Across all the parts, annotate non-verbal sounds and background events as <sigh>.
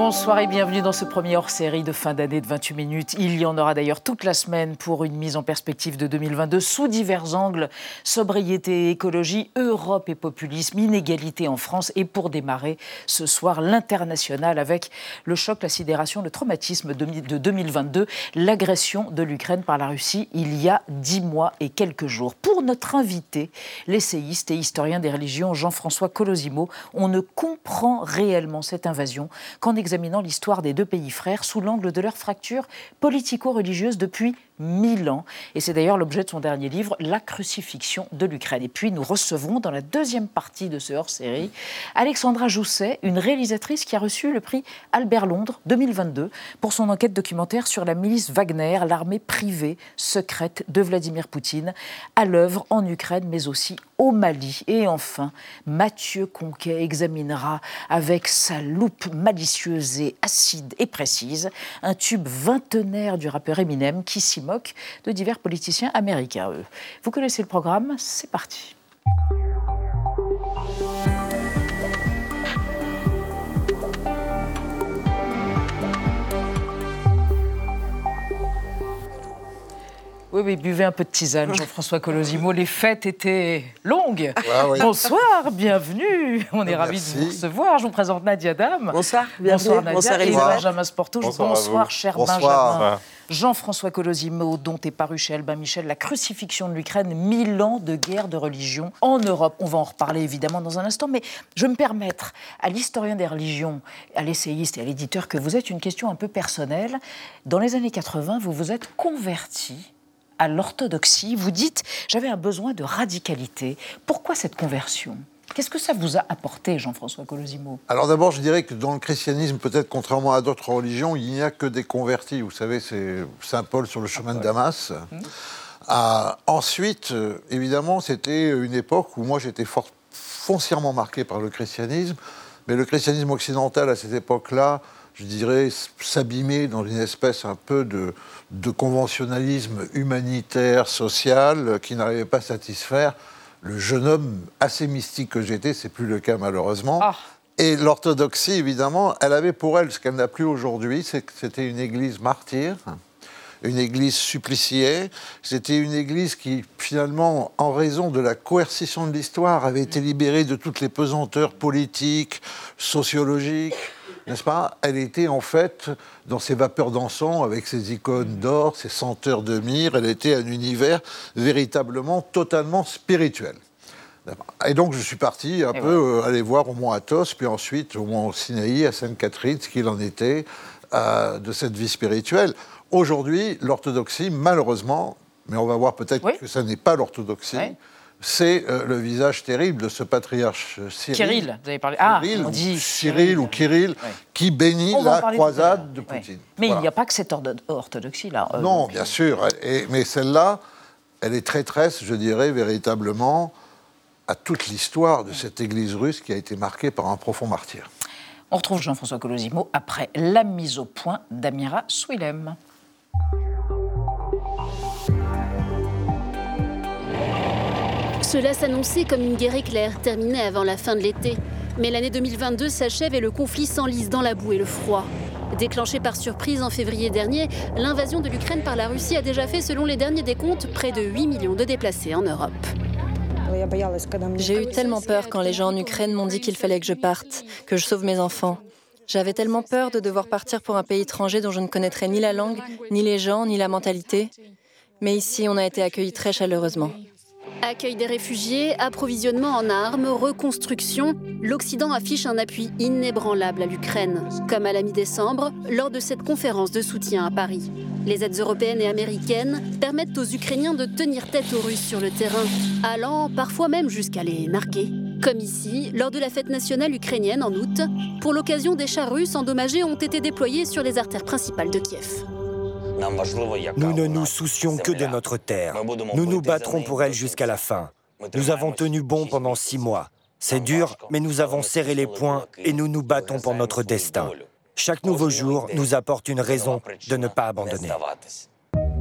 Bonsoir et bienvenue dans ce premier hors-série de fin d'année de 28 minutes. Il y en aura d'ailleurs toute la semaine pour une mise en perspective de 2022 sous divers angles sobriété écologie, Europe et populisme, inégalité en France. Et pour démarrer ce soir, l'international avec le choc, la sidération, le traumatisme de 2022, l'agression de l'Ukraine par la Russie il y a dix mois et quelques jours. Pour notre invité, l'essayiste et historien des religions Jean-François Colosimo, on ne comprend réellement cette invasion qu'en examinant l'histoire des deux pays frères sous l'angle de leur fracture politico-religieuse depuis mille ans. Et c'est d'ailleurs l'objet de son dernier livre, La crucifixion de l'Ukraine. Et puis nous recevrons dans la deuxième partie de ce hors-série Alexandra Jousset, une réalisatrice qui a reçu le prix Albert Londres 2022 pour son enquête documentaire sur la milice Wagner, l'armée privée secrète de Vladimir Poutine, à l'œuvre en Ukraine mais aussi au Mali. Et enfin, Mathieu Conquet examinera avec sa loupe malicieuse et acide et précise un tube vingtenaire du rappeur Eminem qui s'y de divers politiciens américains. Vous connaissez le programme, c'est parti. Oui, oui, buvez un peu de tisane, Jean-François Colosimo. Les fêtes étaient longues. Ah Bonsoir, bienvenue. On est ravis de vous recevoir. Je vous présente Nadia Dame. Bonsoir, bienvenue. Bonsoir, Nadia. et Benjamin Sportouche. Bonsoir, cher Benjamin. Jean-François Colosimo, dont est paru chez Albin Michel La crucifixion de l'Ukraine, mille ans de guerre de religion en Europe. On va en reparler évidemment dans un instant, mais je me permettre à l'historien des religions, à l'essayiste et à l'éditeur que vous êtes une question un peu personnelle. Dans les années 80, vous vous êtes converti à l'orthodoxie. Vous dites, j'avais un besoin de radicalité. Pourquoi cette conversion? Qu'est-ce que ça vous a apporté, Jean-François Colosimo? Alors d'abord, je dirais que dans le christianisme, peut-être contrairement à d'autres religions, il n'y a que des convertis. Vous savez, c'est Saint Paul sur le chemin de Damas. Mmh. Ah, ensuite, euh, évidemment, c'était une époque où moi j'étais foncièrement marqué par le christianisme, mais le christianisme occidental à cette époque-là, je dirais, s'abîmer dans une espèce un peu de, de conventionnalisme humanitaire, social, qui n'arrivait pas à satisfaire le jeune homme assez mystique que j'étais. C'est plus le cas malheureusement. Ah. Et l'orthodoxie, évidemment, elle avait pour elle ce qu'elle n'a plus aujourd'hui, c'est que c'était une église martyre, une église suppliciée. C'était une église qui, finalement, en raison de la coercition de l'histoire, avait été libérée de toutes les pesanteurs politiques, sociologiques, n'est-ce pas Elle était en fait dans ses vapeurs d'encens, avec ses icônes d'or, ses senteurs de myrrhe, elle était un univers véritablement totalement spirituel. Et donc je suis parti un peu euh, aller voir au mont Athos, puis ensuite au mont Sinaï, à Sainte-Catherine, ce qu'il en était euh, de cette vie spirituelle. Aujourd'hui, l'orthodoxie, malheureusement, mais on va voir peut-être que ça n'est pas l'orthodoxie, c'est euh, le visage terrible de ce patriarche Cyril. Kirill, vous avez parlé. Ah, on dit Cyril ou Kirill, qui bénit la croisade de Poutine. Mais il n'y a pas que cette orthodoxie-là. Euh, non, bien sûr. mais celle-là, elle est traîtresse, je dirais, véritablement, à toute l'histoire de cette Église russe qui a été marquée par un profond martyr. On retrouve Jean-François Colosimo après la mise au point d'Amira Swilem. Cela s'annonçait comme une guerre éclair terminée avant la fin de l'été. Mais l'année 2022 s'achève et le conflit s'enlise dans la boue et le froid. Déclenché par surprise en février dernier, l'invasion de l'Ukraine par la Russie a déjà fait, selon les derniers décomptes, près de 8 millions de déplacés en Europe. J'ai eu tellement peur quand les gens en Ukraine m'ont dit qu'il fallait que je parte, que je sauve mes enfants. J'avais tellement peur de devoir partir pour un pays étranger dont je ne connaîtrais ni la langue, ni les gens, ni la mentalité. Mais ici, on a été accueillis très chaleureusement. Accueil des réfugiés, approvisionnement en armes, reconstruction, l'Occident affiche un appui inébranlable à l'Ukraine, comme à la mi-décembre, lors de cette conférence de soutien à Paris. Les aides européennes et américaines permettent aux Ukrainiens de tenir tête aux Russes sur le terrain, allant parfois même jusqu'à les narguer. Comme ici, lors de la fête nationale ukrainienne en août, pour l'occasion des chars russes endommagés ont été déployés sur les artères principales de Kiev. Nous ne nous soucions que de notre terre. Nous nous battrons pour elle jusqu'à la fin. Nous avons tenu bon pendant six mois. C'est dur, mais nous avons serré les poings et nous nous battons pour notre destin. Chaque nouveau jour nous apporte une raison de ne pas abandonner.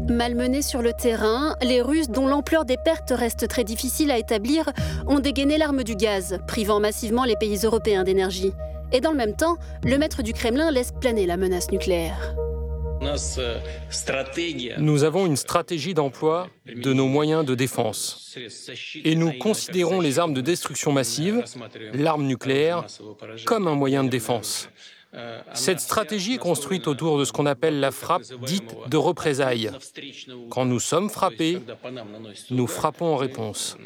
Malmenés sur le terrain, les Russes, dont l'ampleur des pertes reste très difficile à établir, ont dégainé l'arme du gaz, privant massivement les pays européens d'énergie. Et dans le même temps, le maître du Kremlin laisse planer la menace nucléaire. Nous avons une stratégie d'emploi de nos moyens de défense. Et nous considérons les armes de destruction massive, l'arme nucléaire, comme un moyen de défense. Cette stratégie est construite autour de ce qu'on appelle la frappe dite de représailles. Quand nous sommes frappés, nous frappons en réponse.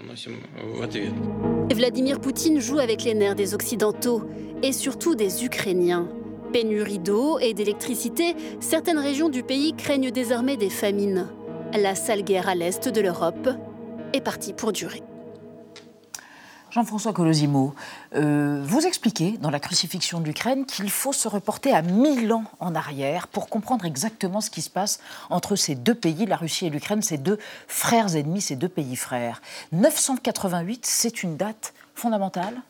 Vladimir Poutine joue avec les nerfs des Occidentaux et surtout des Ukrainiens. Pénurie d'eau et d'électricité, certaines régions du pays craignent désormais des famines. La sale guerre à l'est de l'Europe est partie pour durer. Jean-François Colosimo, euh, vous expliquez dans la crucifixion de l'Ukraine qu'il faut se reporter à mille ans en arrière pour comprendre exactement ce qui se passe entre ces deux pays, la Russie et l'Ukraine, ces deux frères ennemis, ces deux pays frères. 988, c'est une date fondamentale?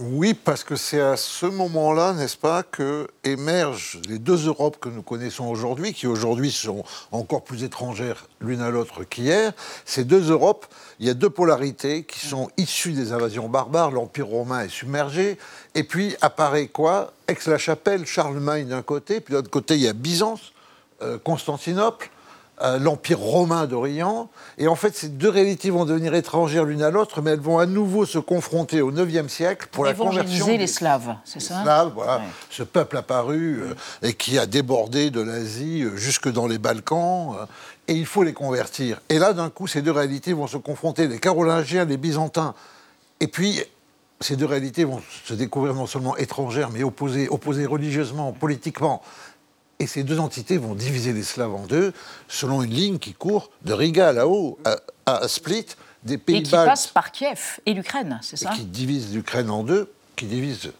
Oui, parce que c'est à ce moment-là, n'est-ce pas, que émergent les deux Europes que nous connaissons aujourd'hui, qui aujourd'hui sont encore plus étrangères l'une à l'autre qu'hier. Ces deux Europes, il y a deux polarités qui sont issues des invasions barbares. L'Empire romain est submergé. Et puis apparaît quoi? Aix-la-Chapelle, Charlemagne d'un côté, puis de l'autre côté, il y a Byzance, euh, Constantinople. Euh, l'Empire romain d'Orient. Et en fait, ces deux réalités vont devenir étrangères l'une à l'autre, mais elles vont à nouveau se confronter au IXe siècle pour la conversion. les Slaves, c'est ça Slaves, voilà. Ce peuple apparu euh, et qui a débordé de l'Asie euh, jusque dans les Balkans. et il faut les convertir. Et là, d'un coup, ces deux réalités vont se confronter, les Carolingiens, les Byzantins. Et puis, ces deux réalités vont se découvrir non seulement étrangères, mais opposées, opposées religieusement, politiquement. Et ces deux entités vont diviser les Slaves en deux, selon une ligne qui court de Riga là-haut à, Split, des pays Et qui passe par Kiev et l'Ukraine, c'est ça Qui divise l'Ukraine en deux, qui divise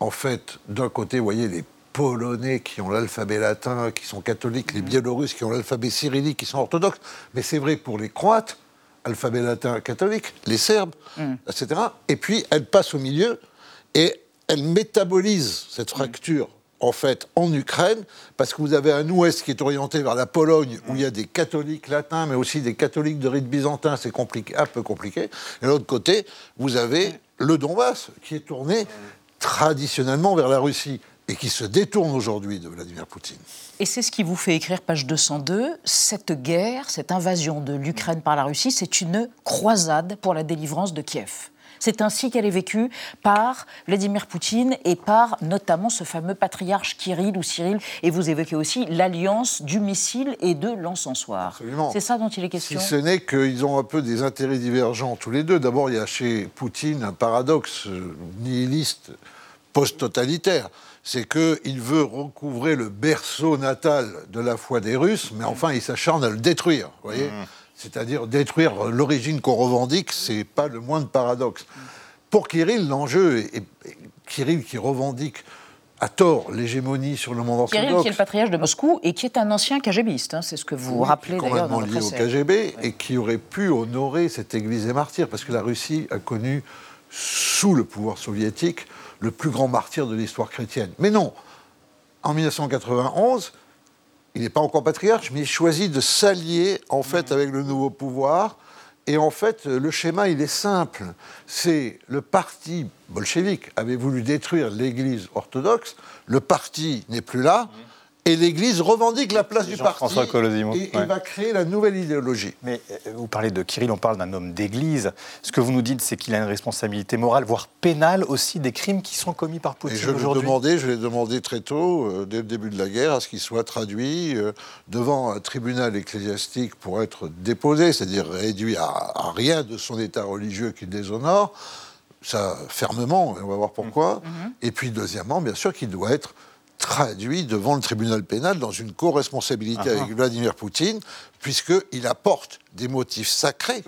en fait d'un côté, vous voyez, les Polonais qui ont l'alphabet latin, qui sont catholiques, les mm. Biélorusses qui ont l'alphabet cyrillique, qui sont orthodoxes. Mais c'est vrai pour les Croates, alphabet latin catholique, les Serbes, mm. etc. Et puis elle passe au milieu et elle métabolise cette fracture en fait, en Ukraine, parce que vous avez un ouest qui est orienté vers la Pologne, où il y a des catholiques latins, mais aussi des catholiques de rite byzantin, c'est compliqué, un peu compliqué. Et de l'autre côté, vous avez le Donbass, qui est tourné traditionnellement vers la Russie, et qui se détourne aujourd'hui de Vladimir Poutine. Et c'est ce qui vous fait écrire page 202, cette guerre, cette invasion de l'Ukraine par la Russie, c'est une croisade pour la délivrance de Kiev. C'est ainsi qu'elle est vécue par Vladimir Poutine et par notamment ce fameux patriarche Kirill ou Cyril. Et vous évoquez aussi l'alliance du missile et de l'encensoir. C'est ça dont il est question Si ce n'est qu'ils ont un peu des intérêts divergents tous les deux. D'abord, il y a chez Poutine un paradoxe euh, nihiliste post-totalitaire c'est qu'il veut recouvrer le berceau natal de la foi des Russes, mais enfin, il s'acharne à le détruire. Vous voyez mmh c'est-à-dire détruire l'origine qu'on revendique, c'est pas le moindre paradoxe. Pour Kirill, l'enjeu est, Kirill qui revendique à tort l'hégémonie sur le monde orthodoxe. Kirill qui est le patriarche de Moscou et qui est un ancien KGBiste, hein, c'est ce que vous rappelez d'ailleurs dans lié au KGB et qui aurait pu honorer cette église des martyrs, parce que la Russie a connu, sous le pouvoir soviétique, le plus grand martyr de l'histoire chrétienne. Mais non, en 1991, il n'est pas encore patriarche, mais il choisit de s'allier en fait mmh. avec le nouveau pouvoir. Et en fait, le schéma, il est simple. C'est le parti bolchevique avait voulu détruire l'Église orthodoxe. Le parti n'est plus là. Mmh et l'Église revendique la place du parti et, va créer la nouvelle idéologie. Mais euh, vous parlez de Kirill, on parle d'un homme d'Église. Ce que vous nous dites, c'est qu'il a une responsabilité morale, voire pénale aussi, des crimes qui sont commis par Poutine aujourd'hui. Je l'ai demandé très tôt, euh, dès le début de la guerre, à ce qu'il soit traduit euh, devant un tribunal ecclésiastique pour être déposé, c'est-à-dire réduit à, rien de son état religieux qu'il déshonore. Ça, fermement, on va voir pourquoi. Mm-hmm. Et puis, deuxièmement, bien sûr qu'il doit être traduit devant le tribunal pénal dans une co-responsabilité ah, avec ah. Vladimir Poutine, puisqu'il apporte des motifs sacrés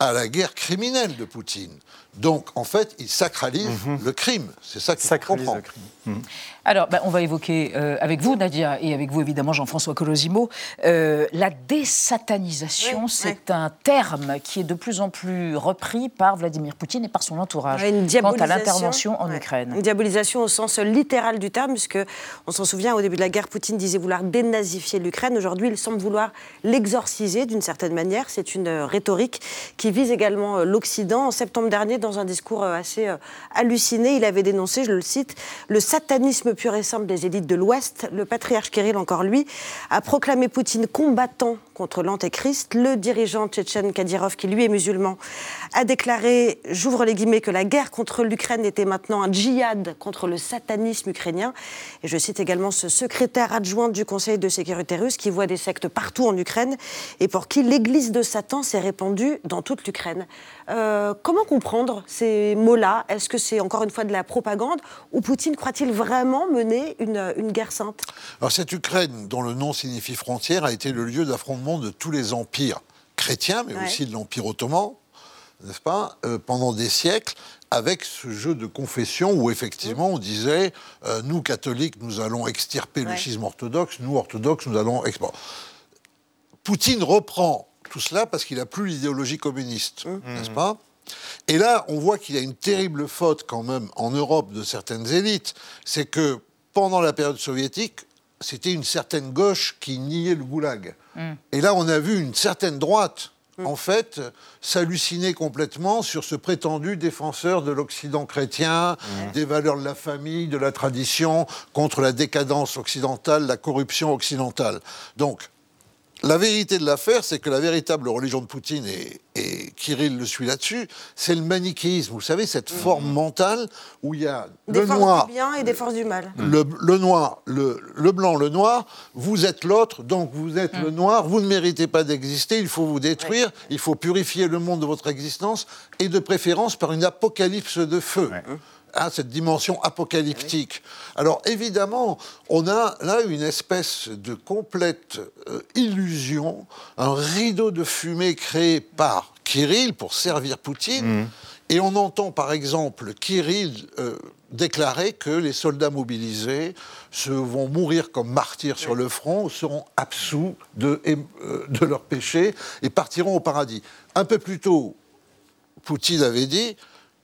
à la guerre criminelle de Poutine. Donc, en fait, il sacralise mhm. le crime. C'est ça qu'il comprend. Le crime. Mhm. Alors, ben, on va évoquer euh, avec vous, Nadia, et avec vous, évidemment, Jean-François Colosimo, euh, la désatanisation. c'est un terme qui est de plus en plus repris par Vladimir Poutine et par son entourage quant à l'intervention en Ukraine. Une diabolisation au sens littéral du terme, puisque on s'en souvient, au début de la guerre, Poutine disait vouloir dénazifier l'Ukraine. Aujourd'hui, il semble vouloir l'exorciser d'une certaine manière. C'est une rhétorique qui vise également euh, l'Occident. En septembre dernier, dans un discours assez halluciné, il avait dénoncé, je le cite, le satanisme pur et simple des élites de l'Ouest, le patriarche Kirill, encore lui, a proclamé Poutine combattant contre l'antéchrist. Le dirigeant tchétchène Kadyrov, qui lui est musulman, a déclaré, j'ouvre les guillemets, que la guerre contre l'Ukraine était maintenant un djihad contre le satanisme ukrainien. Et je cite également ce secrétaire adjoint du Conseil de sécurité russe qui voit des sectes partout en Ukraine et pour qui l'église de Satan s'est répandue dans toute l'Ukraine. Euh, comment comprendre ces mots-là? Est-ce que c'est encore une fois de la propagande? Ou Poutine croit-il vraiment mener une, une guerre sainte? Alors cette Ukraine, dont le nom signifie frontière, a été le lieu d'affrontement de tous les empires chrétiens, mais aussi de l'Empire ottoman, n'est-ce pas, euh, pendant des siècles, avec ce jeu de confession où effectivement on disait euh, nous catholiques nous allons extirper le schisme orthodoxe, nous orthodoxes nous allons Poutine reprend tout cela parce qu'il n'a plus l'idéologie communiste, mmh. n'est-ce pas? Et là, on voit qu'il y a une terrible faute quand même en Europe de certaines élites, c'est que pendant la période soviétique, c'était une certaine gauche qui niait le goulag. Mm. Et là, on a vu une certaine droite, mm. en fait, s'halluciner complètement sur ce prétendu défenseur de l'Occident chrétien, des valeurs de la famille, de la tradition, contre la décadence occidentale, la corruption occidentale. Donc, la vérité de l'affaire, c'est que la véritable religion de Poutine, et, Kirill le suit là-dessus, c'est le manichéisme. Vous savez, cette mhm. forme mentale où il y a des le forces noir. Du bien et des forces du mal. Le, noir, le, blanc, le noir, vous êtes l'autre, donc vous êtes le mhm. noir, vous ne méritez pas d'exister, il faut vous détruire, il faut purifier le monde de votre existence, et de préférence par une apocalypse de feu. Hein, cette dimension apocalyptique. Alors évidemment, on a là une espèce de complète euh, illusion, un rideau de fumée créé par Kirill pour servir Poutine. Mmh. Et on entend par exemple Kirill euh, déclarer que les soldats mobilisés se vont mourir comme martyrs sur le front, seront absous de, euh, de leurs péchés et partiront au paradis. Un peu plus tôt, Poutine avait dit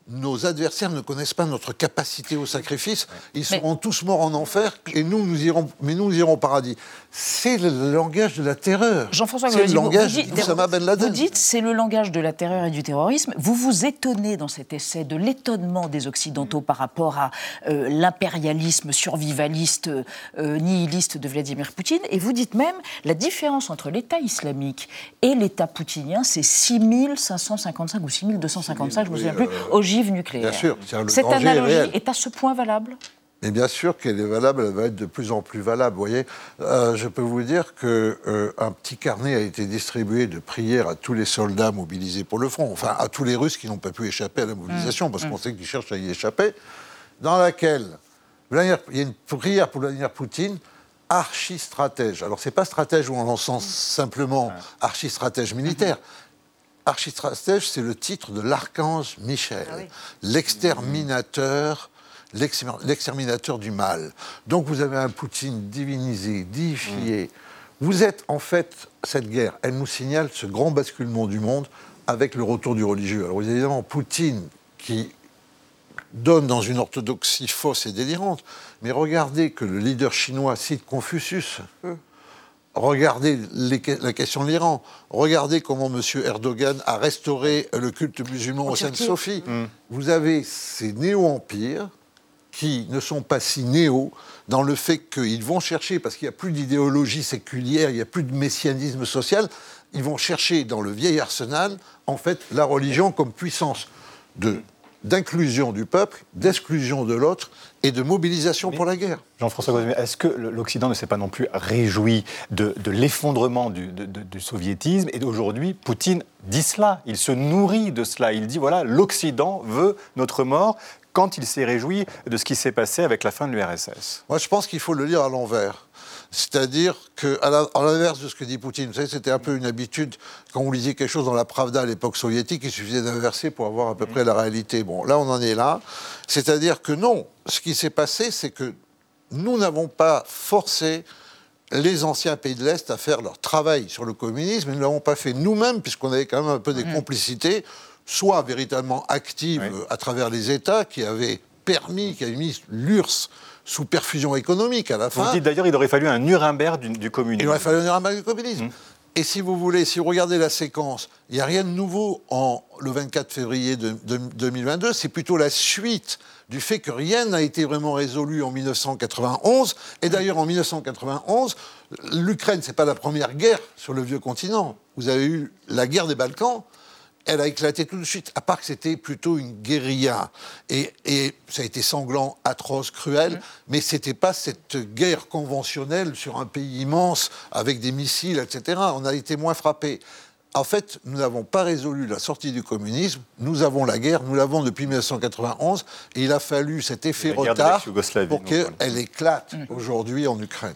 nos adversaires ne connaissent pas notre capacité au sacrifice. Ils seront tous morts en enfer, et nous, nous irons, mais nous, nous irons au paradis. C'est le langage de la terreur. Jean-François C'est le langage d'Oussama Ben Laden. Vous dites c'est le langage de la terreur et du terrorisme. Vous vous étonnez dans cet essai de l'étonnement des Occidentaux par rapport à euh, l'impérialisme survivaliste, euh, nihiliste de Vladimir Poutine, et vous dites même la différence entre l'État islamique et l'État poutinien, c'est 6555 ou 6255, je ne me souviens plus, au nucléaire. Bien sûr, Cette analogie est, à ce point valable? Mais bien sûr qu'elle est valable, elle va être de plus en plus valable. Vous voyez, euh, je peux vous dire qu'un euh, un petit carnet a été distribué de prières à tous les soldats mobilisés pour le front, enfin à tous les Russes qui n'ont pas pu échapper à la mobilisation, parce mmh. qu'on sait qu'ils cherchent à y échapper, dans laquelle il y a une prière pour Vladimir Poutine, archi-stratège. Alors, c'est pas stratège où on en sens simplement archi-stratège militaire. Archistratège, c'est le titre de l'archange Michel, ah l'exterminateur l'exterminateur du mal. Donc vous avez un Poutine divinisé, déifié. Vous êtes en fait, cette guerre, elle nous signale ce grand basculement du monde avec le retour du religieux. Alors évidemment, Poutine qui donne dans une orthodoxie fausse et délirante, mais regardez que le leader chinois cite Confucius. Hum. Regardez la question de l'Iran. Regardez comment M. Erdogan a restauré le culte musulman au Sainte-Sophie. Mm. Vous avez ces néo-empires qui ne sont pas si néo dans le fait qu'ils vont chercher, parce qu'il n'y a plus d'idéologie séculière, il n'y a plus de messianisme social, ils vont chercher dans le vieil arsenal, en fait, la religion comme puissance de d'inclusion du peuple, d'exclusion de l'autre et de mobilisation pour la guerre. Jean-François est-ce que l'Occident ne s'est pas non plus réjoui de, l'effondrement du, soviétisme Et aujourd'hui, Poutine dit cela, il se nourrit de cela. Il dit, voilà, l'Occident veut notre mort quand il s'est réjoui de ce qui s'est passé avec la fin de l'URSS. Moi, je pense qu'il faut le lire à l'envers. C'est-à-dire qu'à l'inverse de ce que dit Poutine, vous savez, c'était un peu une habitude, quand on lisait quelque chose dans la Pravda à l'époque soviétique, il suffisait d'inverser pour avoir à peu près la réalité. Bon, là, on en est là. C'est-à-dire que non, ce qui s'est passé, c'est que nous n'avons pas forcé les anciens pays de l'Est à faire leur travail sur le communisme, et nous ne l'avons pas fait nous-mêmes, puisqu'on avait quand même un peu des mmh. Soit véritablement actives à travers les États qui avaient permis, qui avaient mis l'URSS sous perfusion économique à la fin. Vous dites d'ailleurs il aurait fallu un Nuremberg du, communisme. Il aurait fallu un Nuremberg du communisme. Hum. Et si vous voulez, si vous regardez la séquence, il n'y a rien de nouveau en, le 24 février de, 2022, c'est plutôt la suite du fait que rien n'a été vraiment résolu en 1991. Et d'ailleurs, en 1991, l'Ukraine, ce n'est pas la première guerre sur le vieux continent. Vous avez eu la guerre des Balkans, elle a éclaté tout de suite, à part que c'était plutôt une guérilla. Et, ça a été sanglant, atroce, cruel, mais ce n'était pas cette guerre conventionnelle sur un pays immense avec des missiles, etc. On a été moins frappés. En fait, nous n'avons pas résolu la sortie du communisme. Nous avons la guerre, nous l'avons depuis 1991, et il a fallu cet effet retard pour qu'elle éclate mm. aujourd'hui en Ukraine.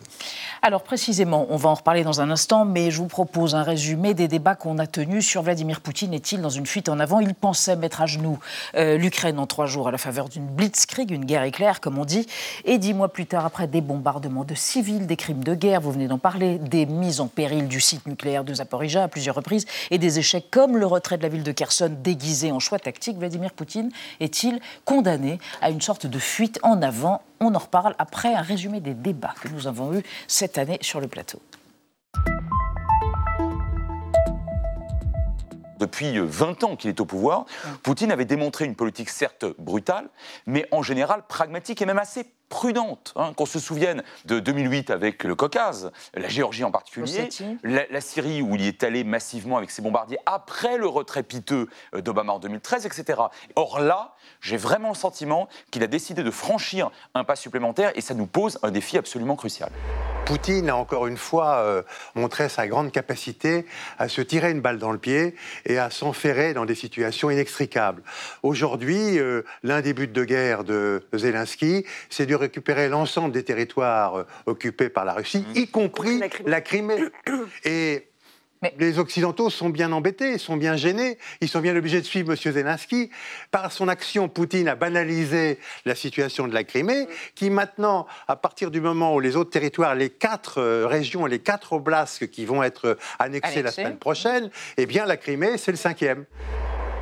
Alors précisément, on va en reparler dans un instant, mais je vous propose un résumé des débats qu'on a tenus sur Vladimir Poutine. Est-il dans une fuite en avant? Il pensait mettre à genoux euh, l'Ukraine en trois jours à la faveur d'une blitzkrieg, une guerre éclair, comme on dit. Et dix mois plus tard, après des bombardements de civils, des crimes de guerre, vous venez d'en parler, des mises en péril du site nucléaire de Zaporizhia à plusieurs reprises, et des échecs comme le retrait de la ville de Kherson déguisé en choix tactique, Vladimir Poutine est-il condamné à une sorte de fuite en avant? On en reparle après un résumé des débats que nous avons eus cette année sur le plateau. Depuis 20 ans qu'il est au pouvoir, Poutine avait démontré une politique certes brutale, mais en général pragmatique et même assez prudente. Hein, qu'on se souvienne de 2008 avec le Caucase, la Géorgie en particulier, la, Syrie où il est allé massivement avec ses bombardiers après le retrait piteux euh, d'Obama en 2013, etc. Or là, j'ai vraiment le sentiment qu'il a décidé de franchir un pas supplémentaire et ça nous pose un défi absolument crucial. Poutine a encore une fois euh, montré sa grande capacité à se tirer une balle dans le pied et à s'enferrer dans des situations inextricables. Aujourd'hui, euh, l'un des buts de guerre de Zelensky, c'est de récupérer l'ensemble des territoires euh, occupés par la Russie, mmh. y compris la Crimée. <coughs> Et les Occidentaux sont bien embêtés, sont bien gênés, ils sont bien obligés de suivre M. Zelensky. Par son action, Poutine a banalisé la situation de la Crimée, qui maintenant, à partir du moment où les autres territoires, les quatre euh, régions, les quatre oblasts qui vont être annexés la semaine prochaine, eh bien la Crimée, c'est le cinquième.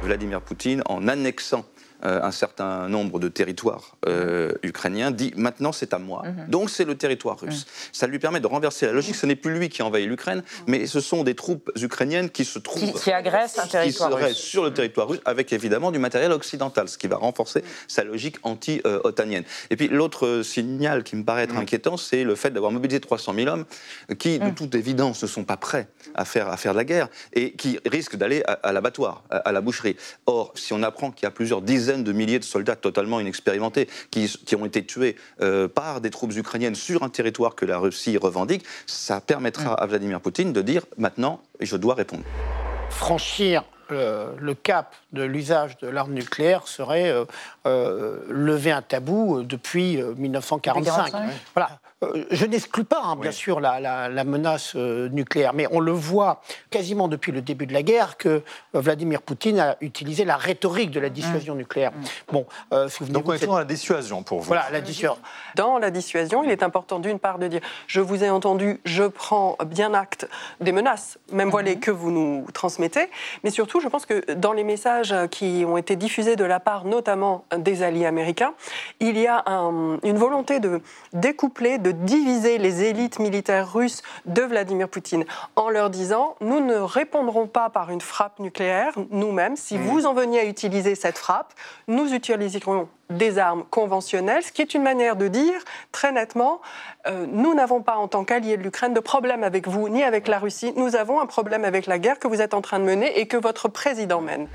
Vladimir Poutine, en annexant euh, un certain nombre de territoires euh, ukrainiens, dit maintenant c'est à moi. Mhm. Donc c'est le territoire russe. Ça lui permet de renverser la logique. Ce n'est plus lui qui envahit l'Ukraine, mais ce sont des troupes ukrainiennes qui se trouvent. Qui, agressent un territoire qui russe. sur le territoire russe, avec évidemment du matériel occidental, ce qui va renforcer sa logique anti-otanienne. Et puis l'autre signal qui me paraît être inquiétant, c'est le fait d'avoir mobilisé 300 000 hommes qui, de toute évidence, ne sont pas prêts à faire, à faire de la guerre et qui risquent d'aller à, l'abattoir, à la boucherie. Or, si on apprend qu'il y a plusieurs dizaines de milliers de soldats totalement inexpérimentés qui, qui ont été tués euh, par des troupes ukrainiennes sur un territoire que la Russie revendique, ça permettra mm. à Vladimir Poutine de dire maintenant, je dois répondre. Franchir euh, le cap de l'usage de l'arme nucléaire serait euh, lever un tabou depuis 1945. Voilà. Euh, je n'exclus pas, hein, bien sûr, la, menace euh, nucléaire, mais on le voit quasiment depuis le début de la guerre que euh, Vladimir Poutine a utilisé la rhétorique de la dissuasion mmh. nucléaire. Mmh. Bon, Donc on est dans la dissuasion pour vous. Voilà, la dissuasion. Dans la dissuasion, il est important d'une part de dire je vous ai entendu, je prends bien acte des menaces, même voilées, mmh. que vous nous transmettez, mais surtout, je pense que dans les messages qui ont été diffusés de la part notamment des alliés américains, il y a une volonté de découpler, de diviser les élites militaires russes de Vladimir Poutine en leur disant nous ne répondrons pas par une frappe nucléaire nous-mêmes. Si vous en veniez à utiliser cette frappe, nous utiliserons des armes conventionnelles, ce qui est une manière de dire très nettement, euh, nous n'avons pas en tant qu'alliés de l'Ukraine de problème avec vous ni avec la Russie, nous avons un problème avec la guerre que vous êtes en train de mener et que votre président mène.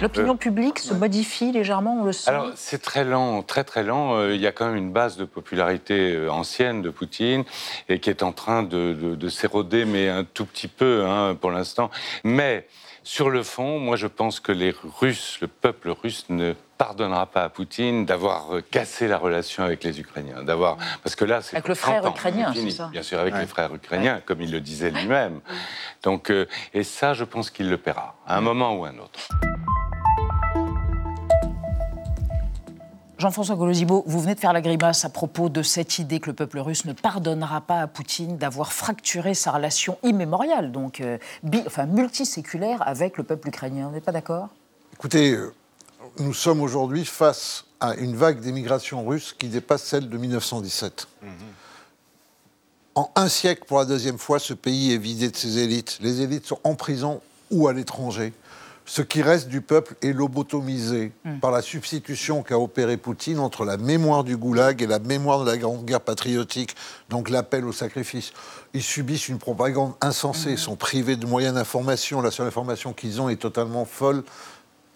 L'opinion publique se modifie légèrement, on le sent Alors, c'est très lent, très très lent. Euh, il y a quand même une base de popularité euh, ancienne de Poutine et qui est en train de, s'éroder, mais un tout petit peu hein, pour l'instant. Mais sur le fond, moi je pense que les Russes, le peuple russe ne pardonnera pas à Poutine d'avoir euh, cassé la relation avec les Ukrainiens, d'avoir parce que là c'est avec le frère ukrainien, c'est ça Bien sûr, avec les frères ukrainiens, comme il le disait lui-même. Donc, et ça, je pense qu'il le paiera à un moment ou à un autre. Jean-François Golozibo, vous venez de faire la grimace à propos de cette idée que le peuple russe ne pardonnera pas à Poutine d'avoir fracturé sa relation immémoriale, donc euh, multiséculaire avec le peuple ukrainien. Vous n'êtes pas d'accord? Écoutez, euh, nous sommes aujourd'hui face à une vague d'émigration russe qui dépasse celle de 1917. Mhm. En un siècle, pour la deuxième fois, ce pays est vidé de ses élites. Les élites sont en prison ou à l'étranger ce qui reste du peuple est lobotomisé hmm. par la substitution qu'a opéré Poutine entre la mémoire du goulag et la mémoire de la Grande Guerre patriotique, donc l'appel au sacrifice. Ils subissent une propagande insensée, hmm. sont privés de moyens d'information, la seule information qu'ils ont est totalement folle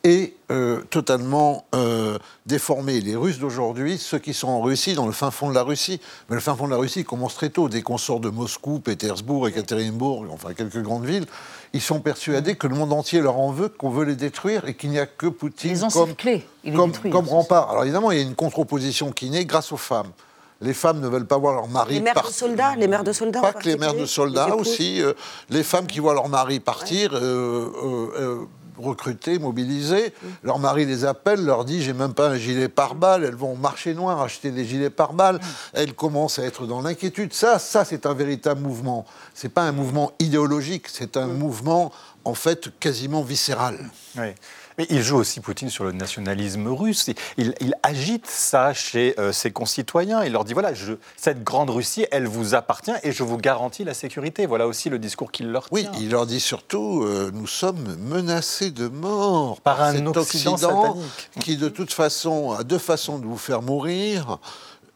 et euh, totalement euh, déformés. Les Russes d'aujourd'hui, ceux qui sont en Russie, dans le fin fond de la Russie, mais le fin fond de la Russie commence très tôt, dès qu'on sort de Moscou, Pétersbourg, Ekaterinbourg, enfin quelques grandes villes, ils sont persuadés que le monde entier leur en veut, qu'on veut les détruire et qu'il n'y a que Poutine comme, comme, comme rempart. Alors évidemment, il y a une contre-opposition qui naît grâce aux femmes. Les femmes ne veulent pas voir leur mari les mères de soldats, les mères de soldats. Pas que les mères de soldats aussi, euh, les femmes qui voient leur mari partir, recrutés, mobilisés. Leur mari les appelle, leur dit j'ai même pas un gilet pare-balles. Elles vont au marché noir acheter des gilets pare-balles. Elles commencent à être dans l'inquiétude. Ça, ça c'est un véritable mouvement. C'est pas un mouvement idéologique, c'est un mouvement en fait quasiment viscéral. Mais il joue aussi Poutine sur le nationalisme russe. Il, agite ça chez euh, ses concitoyens. Il leur dit voilà, je, cette grande Russie, elle vous appartient et je vous garantis la sécurité. Voilà aussi le discours qu'il leur tient. Oui, il leur dit surtout euh, nous sommes menacés de mort par, un Occident, qui, de toute façon, a deux façons de vous faire mourir.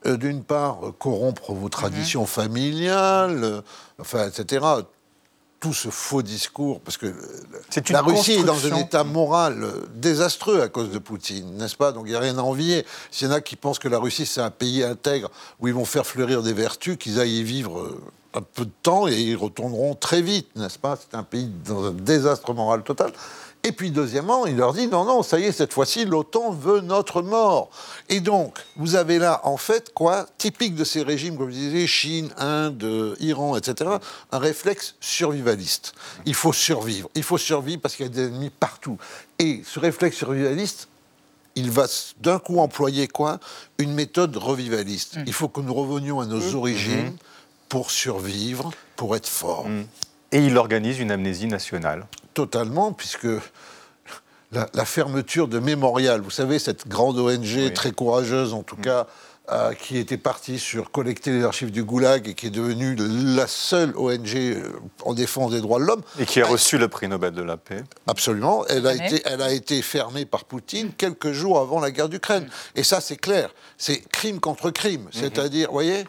Euh, d'une part, corrompre vos traditions mhm. familiales, enfin, etc tout ce faux discours, parce que la Russie est dans un état moral désastreux à cause de Poutine, n'est-ce pas? Donc il n'y a rien à envier. S'il y en a qui pensent que la Russie c'est un pays intègre où ils vont faire fleurir des vertus, qu'ils aillent y vivre euh, un peu de temps et ils retourneront très vite, n'est-ce pas? C'est un pays dans un désastre moral total. Et puis deuxièmement, il leur dit non, non, ça y est, cette fois-ci, l'OTAN veut notre mort. Et donc, vous avez là, en fait, quoi, typique de ces régimes, comme je disais, Chine, Inde, Iran, etc., un réflexe survivaliste. Il faut survivre. Il faut survivre parce qu'il y a des ennemis partout. Et ce réflexe survivaliste, il va d'un coup employer quoi Une méthode revivaliste. Mm. Il faut que nous revenions à nos mm. origines mm-hmm. pour survivre, pour être forts. Mm. Et il organise une amnésie nationale totalement, puisque la, fermeture de Mémorial, vous savez, cette grande ONG très courageuse en tout mm. cas, euh, qui était partie sur collecter les archives du Goulag et qui est devenue la seule ONG euh, en défense des droits de l'homme. Et qui a reçu le prix Nobel de la paix. Absolument. Elle a, été, elle a été fermée par Poutine quelques jours avant la guerre d'Ukraine. Mm. Et ça, c'est clair. C'est crime contre crime. Mm-hmm. C'est-à-dire, vous voyez,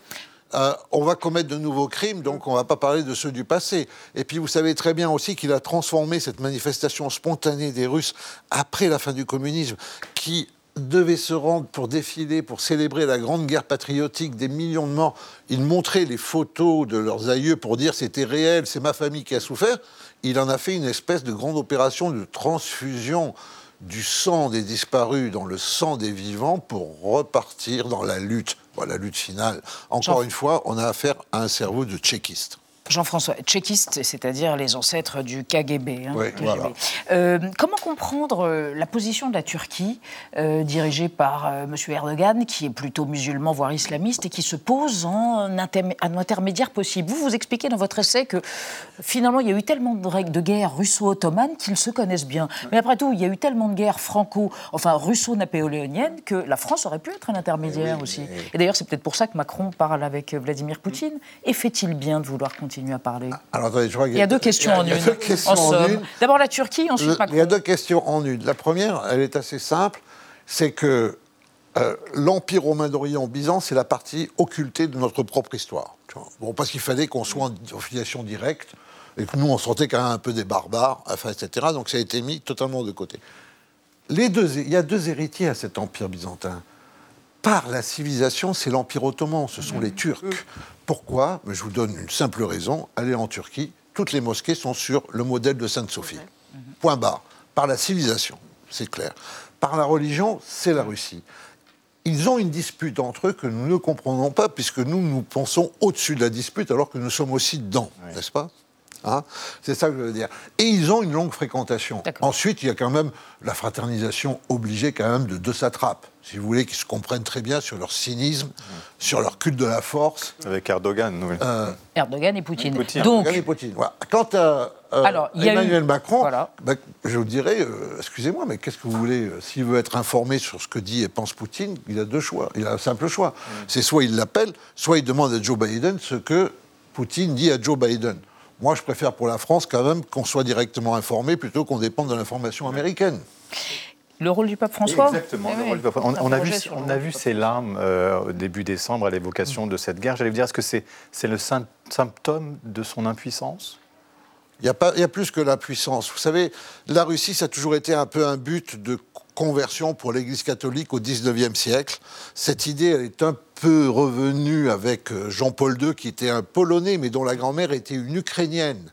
euh, on va commettre de nouveaux crimes, donc on ne va pas parler de ceux du passé. Et puis vous savez très bien aussi qu'il a transformé cette manifestation spontanée des Russes après la fin du communisme, qui devait se rendre pour défiler, pour célébrer la grande guerre patriotique, des millions de morts. Ils montraient les photos de leurs aïeux pour dire c'était réel, c'est ma famille qui a souffert. Il en a fait une espèce de grande opération de transfusion du sang des disparus dans le sang des vivants pour repartir dans la lutte. La lutte finale. Encore une fois, on a affaire à un cerveau de tchéquiste. Jean-François, tchéquiste, c'est-à-dire les ancêtres du KGB. Hein, euh, comment comprendre euh, la position de la Turquie, euh, dirigée par M. Erdogan, qui est plutôt musulman, voire islamiste, et qui se pose en un intermédiaire possible? Vous, vous expliquez dans votre essai que finalement, il y a eu tellement de, règles de guerre russo-ottomane qu'ils se connaissent bien. Mais après tout, il y a eu tellement de guerres franco, enfin russo-napoléoniennes, que la France aurait pu être un intermédiaire eh aussi. Et d'ailleurs, c'est peut-être pour ça que Macron parle avec Vladimir Poutine. Et fait-il bien de vouloir continuer? À parler Alors, je crois il y a deux questions en une. D'abord la Turquie, ensuite Il y a deux questions en une. La première, elle est assez simple, c'est que euh, l'Empire romain d'Orient, Byzance, c'est la partie occultée de notre propre histoire. Bon, parce qu'il fallait qu'on soit en filiation directe, et que nous, on sentait quand même un peu des barbares, enfin, etc. Donc ça a été mis totalement de côté. les deux, il y a deux héritiers à cet empire byzantin. Par la civilisation, c'est l'empire ottoman, ce sont les Turcs. Pourquoi? Je vous donne une simple raison. Allez en Turquie, toutes les mosquées sont sur le modèle de Sainte-Sophie. Point barre. Par la civilisation, c'est clair. Par la religion, c'est la Russie. Ils ont une dispute entre eux que nous ne comprenons pas, puisque nous, nous pensons au-dessus de la dispute, alors que nous sommes aussi dedans, n'est-ce pas? Hein c'est ça que je veux dire. Et ils ont une longue fréquentation. Ensuite, il y a quand même la fraternisation obligée quand même de deux satrapes, si vous voulez, qui se comprennent très bien sur leur cynisme, sur leur culte de la force. Avec Erdogan, oui. Euh, Erdogan et Poutine. Donc, Erdogan et Poutine. Voilà. Quant à euh, Alors, Emmanuel Macron, ben, je vous dirais, euh, excusez-moi, mais qu'est-ce que vous voulez S'il veut être informé sur ce que dit et pense Poutine, il a deux choix. Il a un simple choix. Mm. C'est soit il l'appelle, soit il demande à Joe Biden ce que Poutine dit à Joe Biden. Moi, je préfère pour la France quand même qu'on soit directement informé plutôt qu'on dépende de l'information américaine. Le rôle du pape François Exactement. On, a vu, on, a vu, ces larmes euh, au début décembre à l'évocation de cette guerre. J'allais vous dire, est-ce que c'est le symptôme de son impuissance? Il y, a pas, il y a plus que l'impuissance. Vous savez, la Russie, ça a toujours été un peu un but de conversion pour l'Église catholique au XIXe siècle. Cette idée, elle est un peu revenue avec euh, Jean-Paul II, qui était un Polonais, mais dont la grand-mère était une Ukrainienne,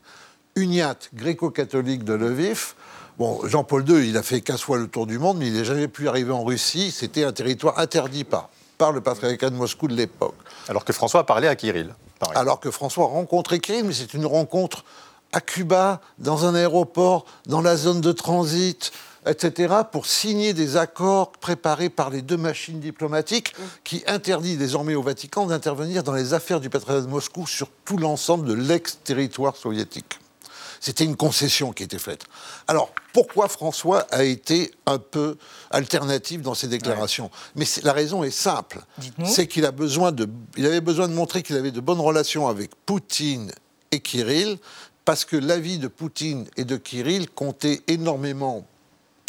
uniate, gréco-catholique de Lviv. Bon, Jean-Paul II, il a fait 15 fois le tour du monde, mais il n'est jamais pu arriver en Russie. C'était un territoire interdit par, par le patriarcat de Moscou de l'époque. Alors que François a parlé à Kirill. Alors que François a rencontré Kirill, mais c'est une rencontre à Cuba, dans un aéroport, dans la zone de transit, etc., pour signer des accords préparés par les deux machines diplomatiques qui interdisent désormais au Vatican d'intervenir dans les affaires du patriarcat de Moscou sur tout l'ensemble de l'ex-territoire soviétique. C'était une concession qui était faite. Alors, pourquoi François a été un peu alternatif dans ses déclarations? Mais la raison est simple. C'est qu'il a besoin de, il avait besoin de montrer qu'il avait de bonnes relations avec Poutine et Kirill, parce que l'avis de Poutine et de Kirill comptait énormément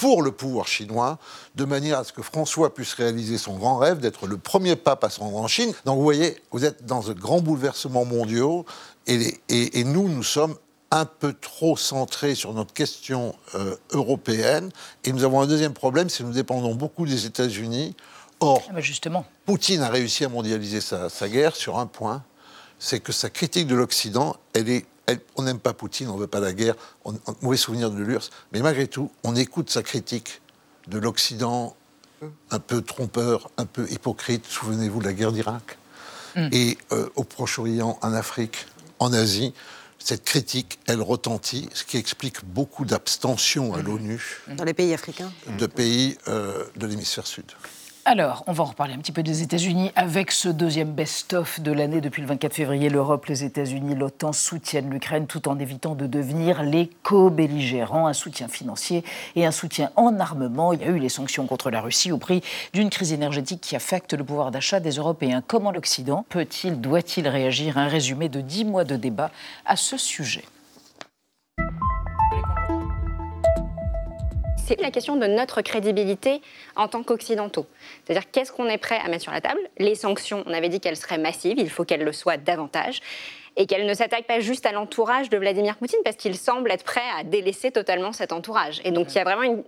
pour le pouvoir chinois, de manière à ce que François puisse réaliser son grand rêve d'être le premier pape à se rendre en Chine. Donc vous voyez, vous êtes dans un grand bouleversement mondial, et, et, nous, nous sommes un peu trop centrés sur notre question euh, européenne. Et nous avons un deuxième problème, c'est que nous dépendons beaucoup des États-Unis. Or, ah, justement. Poutine a réussi à mondialiser sa, sa guerre sur un point, c'est que sa critique de l'Occident, elle est on n'aime pas Poutine, on ne veut pas la guerre, on, mauvais souvenir de l'URSS, mais malgré tout, on écoute sa critique de l'Occident un peu trompeur, un peu hypocrite. Souvenez-vous de la guerre d'Irak. Mm. Et euh, au Proche-Orient, en Afrique, en Asie, cette critique, elle retentit, ce qui explique beaucoup d'abstention à mm. l'ONU. Dans les pays africains De pays euh, de l'hémisphère sud. Alors, on va en reparler un petit peu des États-Unis avec ce deuxième best-of de l'année. Depuis le 24 février, l'Europe, les États-Unis, l'OTAN soutiennent l'Ukraine tout en évitant de devenir les co-belligérants. Un soutien financier et un soutien en armement. Il y a eu les sanctions contre la Russie au prix d'une crise énergétique qui affecte le pouvoir d'achat des Européens. Comment l'Occident peut-il, doit-il réagir? Un résumé de dix mois de débat à ce sujet. C'est la question de notre crédibilité en tant qu'Occidentaux. C'est-à-dire qu'est-ce qu'on est prêt à mettre sur la table? Les sanctions, on avait dit qu'elles seraient massives, il faut qu'elles le soient davantage et qu'elles ne s'attaquent pas juste à l'entourage de Vladimir Poutine, parce qu'il semble être prêt à délaisser totalement cet entourage. Et donc il y a vraiment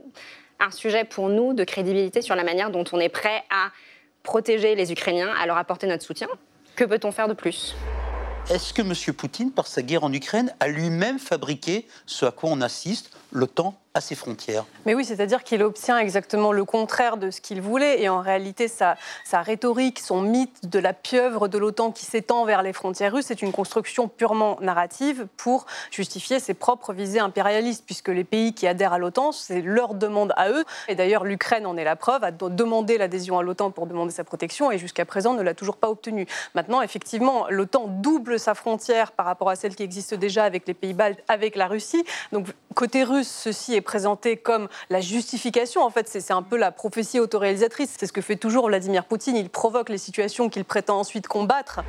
un sujet pour nous de crédibilité sur la manière dont on est prêt à protéger les Ukrainiens, à leur apporter notre soutien. Que peut-on faire de plus? Est-ce que M. Poutine, par sa guerre en Ukraine, a lui-même fabriqué ce à quoi on assiste, l'OTAN à ses frontières. Mais oui, c'est-à-dire qu'il obtient exactement le contraire de ce qu'il voulait. Et en réalité, sa, sa rhétorique, son mythe de la pieuvre de l'OTAN qui s'étend vers les frontières russes, c'est une construction purement narrative pour justifier ses propres visées impérialistes, puisque les pays qui adhèrent à l'OTAN, c'est leur demande à eux. Et d'ailleurs, l'Ukraine en est la preuve, a demandé l'adhésion à l'OTAN pour demander sa protection, et jusqu'à présent ne l'a toujours pas obtenue. Maintenant, effectivement, l'OTAN double sa frontière par rapport à celle qui existe déjà avec les pays baltes, avec la Russie. Donc, côté russe, ceci est présenté comme la justification. En fait, c'est un peu la prophétie autoréalisatrice. C'est ce que fait toujours Vladimir Poutine. Il provoque les situations qu'il prétend ensuite combattre.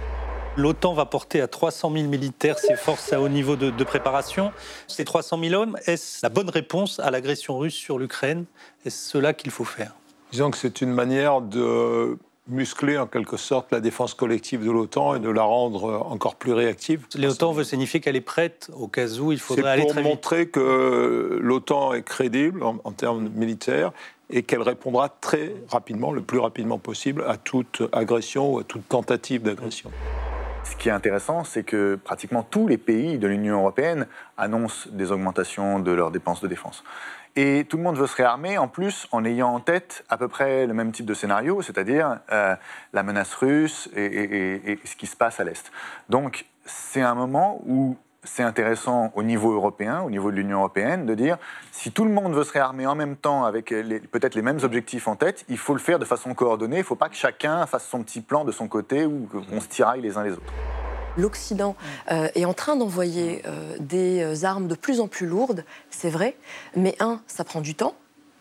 L'OTAN va porter à 300 000 militaires ses forces à haut niveau de, de préparation. Ces 300 000 hommes, est-ce la bonne réponse à l'agression russe sur l'Ukraine? Est-ce cela qu'il faut faire? Disons que c'est une manière de muscler en quelque sorte la défense collective de l'OTAN et de la rendre encore plus réactive. L'OTAN veut signifier qu'elle est prête au cas où il faudrait aller très vite. C'est pour montrer que l'OTAN est crédible en, termes militaires et qu'elle répondra très rapidement, le plus rapidement possible, à toute agression ou à toute tentative d'agression. Ce qui est intéressant, c'est que pratiquement tous les pays de l'Union européenne annoncent des augmentations de leurs dépenses de défense. Et tout le monde veut se réarmer, en plus, en ayant en tête à peu près le même type de scénario, c'est-à-dire euh, la menace russe et, ce qui se passe à l'Est. Donc, c'est un moment où c'est intéressant au niveau européen, au niveau de l'Union européenne, de dire si tout le monde veut se réarmer en même temps avec peut-être les mêmes objectifs en tête, il faut le faire de façon coordonnée. Il ne faut pas que chacun fasse son petit plan de son côté ou qu'on se tiraille les uns les autres. L'Occident euh, est en train d'envoyer euh, des euh, armes de plus en plus lourdes, c'est vrai, mais un, ça prend du temps.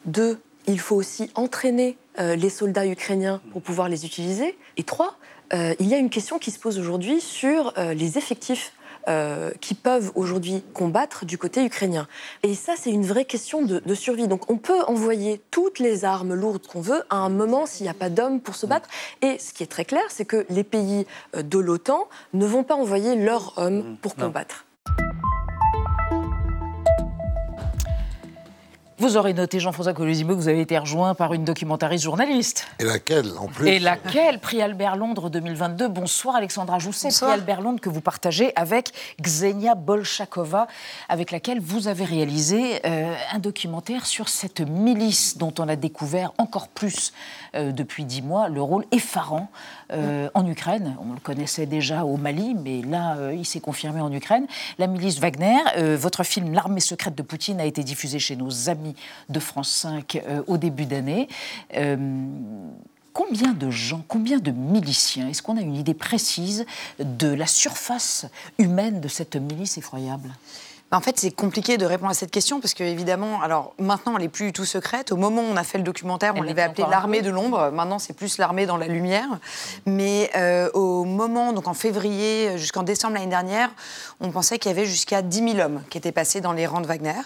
Deux, il faut aussi entraîner les soldats ukrainiens pour pouvoir les utiliser. Et trois, il y a une question qui se pose aujourd'hui sur les effectifs euh, qui peuvent aujourd'hui combattre du côté ukrainien. Et ça, c'est une vraie question de, survie. Donc on peut envoyer toutes les armes lourdes qu'on veut à un moment s'il n'y a pas d'hommes pour se battre. Et ce qui est très clair, c'est que les pays euh, de l'OTAN ne vont pas envoyer leurs hommes pour combattre. Vous aurez noté, Jean-François Colosimo, que vous avez été rejoint par une documentariste journaliste. Et laquelle, en plus Et laquelle? Prix Albert Londres 2022. Bonsoir, Alexandra Jousset. Prix Albert Londres que vous partagez avec Xenia Bolchakova, avec laquelle vous avez réalisé euh, un documentaire sur cette milice dont on a découvert encore plus euh, depuis dix mois le rôle effarant euh, en Ukraine. On le connaissait déjà au Mali, mais là, il s'est confirmé en Ukraine. La milice Wagner. votre film L'armée secrète de Poutine a été diffusé chez nos amis de France 5 euh, au début d'année. Euh, combien de gens, combien de miliciens Est-ce qu'on a une idée précise de la surface humaine de cette milice effroyable? En fait, c'est compliqué de répondre à cette question parce que, évidemment, alors maintenant, elle n'est plus du tout secrète. Au moment où on a fait le documentaire, on l'avait appelée l'armée de l'ombre. Maintenant, c'est plus l'armée dans la lumière. Mais euh, au moment, donc en février jusqu'en décembre l'année dernière, on pensait qu'il y avait jusqu'à 10 000 hommes qui étaient passés dans les rangs de Wagner.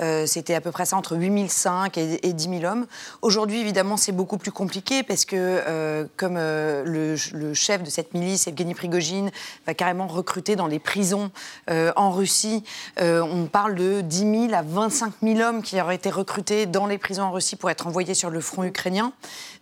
Euh, c'était à peu près ça, entre 8 500 et, 10 000 hommes. Aujourd'hui, évidemment, c'est beaucoup plus compliqué parce que, euh, comme le, le, chef de cette milice, Evgeny Prigogine, va carrément recruter dans les prisons en Russie euh, on parle de 10 000 à 25 000 hommes qui auraient été recrutés dans les prisons en Russie pour être envoyés sur le front ukrainien.